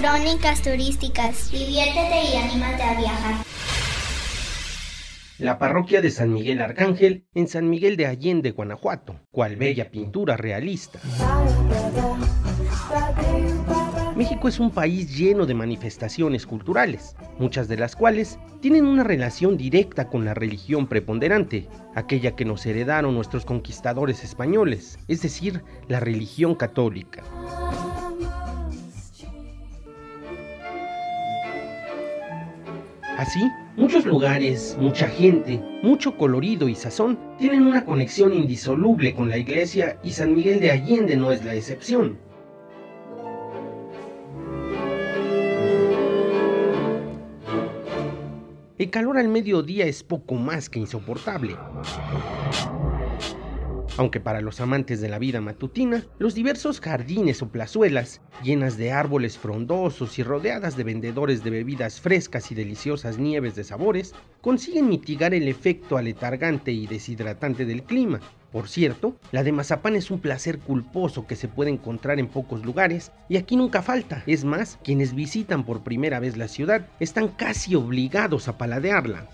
Crónicas turísticas. Diviértete y anímate a viajar. La parroquia de San Miguel Arcángel en San Miguel de Allende, Guanajuato. Cual bella pintura realista. México es un país lleno de manifestaciones culturales, muchas de las cuales tienen una relación directa con la religión preponderante, aquella que nos heredaron nuestros conquistadores españoles, es decir, la religión católica. Así, muchos lugares, mucha gente, mucho colorido y sazón tienen una conexión indisoluble con la iglesia y San Miguel de Allende no es la excepción. El calor al mediodía es poco más que insoportable. Aunque para los amantes de la vida matutina, los diversos jardines o plazuelas, llenas de árboles frondosos y rodeadas de vendedores de bebidas frescas y deliciosas nieves de sabores, consiguen mitigar el efecto aletargante y deshidratante del clima, por cierto, la de mazapán es un placer culposo que se puede encontrar en pocos lugares y aquí nunca falta. Es más, quienes visitan por primera vez la ciudad están casi obligados a paladearla.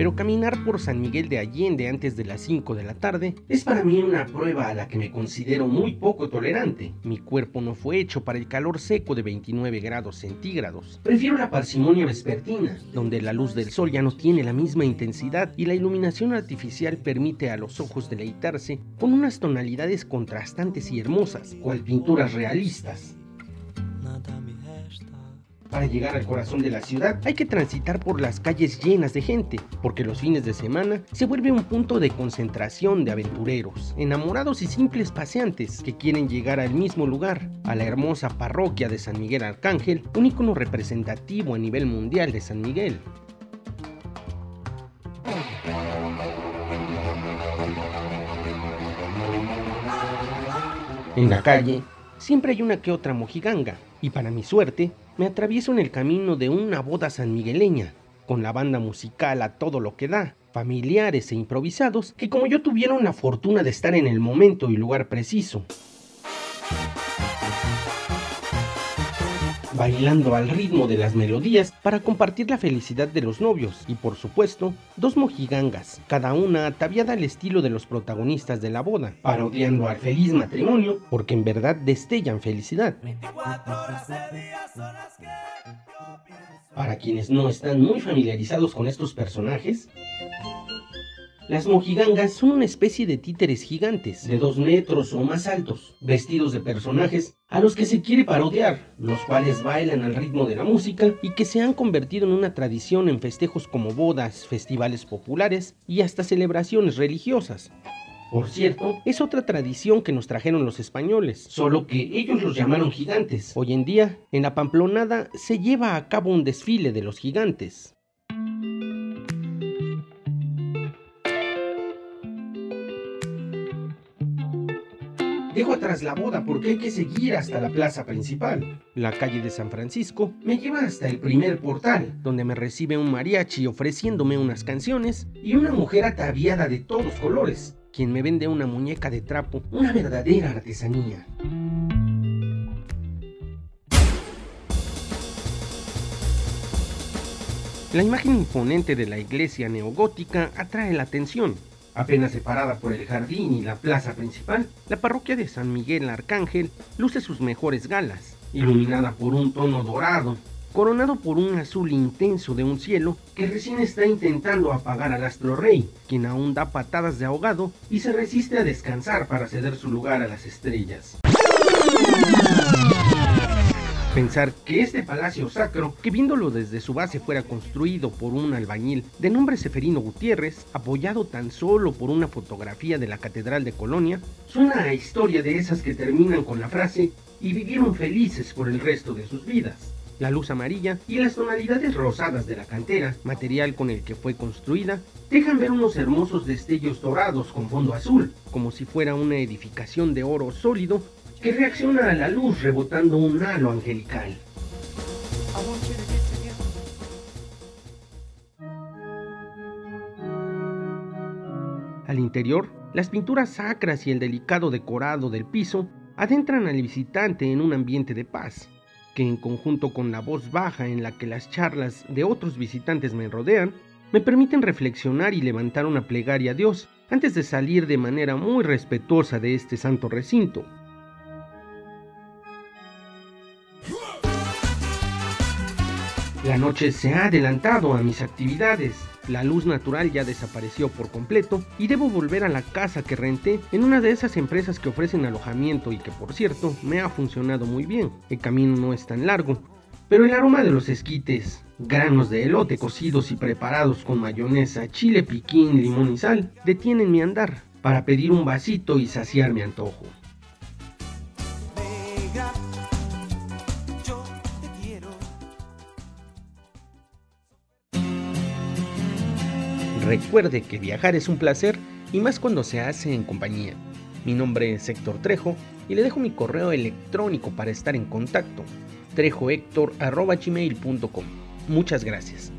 Pero caminar por San Miguel de Allende antes de las 5 de la tarde es para mí una prueba a la que me considero muy poco tolerante. Mi cuerpo no fue hecho para el calor seco de 29 grados centígrados. Prefiero la parsimonia vespertina, donde la luz del sol ya no tiene la misma intensidad y la iluminación artificial permite a los ojos deleitarse con unas tonalidades contrastantes y hermosas, cual pinturas realistas. Para llegar al corazón de la ciudad hay que transitar por las calles llenas de gente, porque los fines de semana se vuelve un punto de concentración de aventureros, enamorados y simples paseantes que quieren llegar al mismo lugar, a la hermosa parroquia de San Miguel Arcángel, un ícono representativo a nivel mundial de San Miguel. En la calle siempre hay una que otra mojiganga, y para mi suerte, me atravieso en el camino de una boda sanmigueleña, con la banda musical a todo lo que da, familiares e improvisados, que como yo tuvieron la fortuna de estar en el momento y lugar preciso. Bailando al ritmo de las melodías para compartir la felicidad de los novios y por supuesto dos mojigangas, cada una ataviada al estilo de los protagonistas de la boda, parodiando al feliz matrimonio porque en verdad destellan felicidad. Para quienes no están muy familiarizados con estos personajes, las mojigangas son una especie de títeres gigantes, de dos metros o más altos, vestidos de personajes a los que se quiere parodiar, los cuales bailan al ritmo de la música y que se han convertido en una tradición en festejos como bodas, festivales populares y hasta celebraciones religiosas. Por cierto, es otra tradición que nos trajeron los españoles, solo que ellos los llamaron gigantes. Hoy en día, en la Pamplonada se lleva a cabo un desfile de los gigantes. Dejo atrás la boda porque hay que seguir hasta la plaza principal. La calle de San Francisco me lleva hasta el primer portal, donde me recibe un mariachi ofreciéndome unas canciones y una mujer ataviada de todos colores, quien me vende una muñeca de trapo, una verdadera artesanía. La imagen imponente de la iglesia neogótica atrae la atención, Apenas separada por el jardín y la plaza principal, la parroquia de San Miguel Arcángel luce sus mejores galas, iluminada por un tono dorado, coronado por un azul intenso de un cielo que recién está intentando apagar al astro rey, quien aún da patadas de ahogado y se resiste a descansar para ceder su lugar a las estrellas. Pensar que este palacio sacro, que viéndolo desde su base fuera construido por un albañil de nombre Seferino Gutiérrez, apoyado tan solo por una fotografía de la Catedral de Colonia, suena a historia de esas que terminan con la frase y vivieron felices por el resto de sus vidas. La luz amarilla y las tonalidades rosadas de la cantera, material con el que fue construida, dejan ver unos hermosos destellos dorados con fondo azul, como si fuera una edificación de oro sólido que reacciona a la luz rebotando un halo angelical. Al interior, las pinturas sacras y el delicado decorado del piso adentran al visitante en un ambiente de paz, que en conjunto con la voz baja en la que las charlas de otros visitantes me rodean, me permiten reflexionar y levantar una plegaria a Dios antes de salir de manera muy respetuosa de este santo recinto. La noche se ha adelantado a mis actividades. La luz natural ya desapareció por completo y debo volver a la casa que renté en una de esas empresas que ofrecen alojamiento y que por cierto me ha funcionado muy bien. El camino no es tan largo, pero el aroma de los esquites, granos de elote cocidos y preparados con mayonesa, chile piquín, limón y sal, detienen mi andar para pedir un vasito y saciar mi antojo. Recuerde que viajar es un placer y más cuando se hace en compañía. Mi nombre es Héctor Trejo y le dejo mi correo electrónico para estar en contacto trejohector.gmail.com Muchas gracias.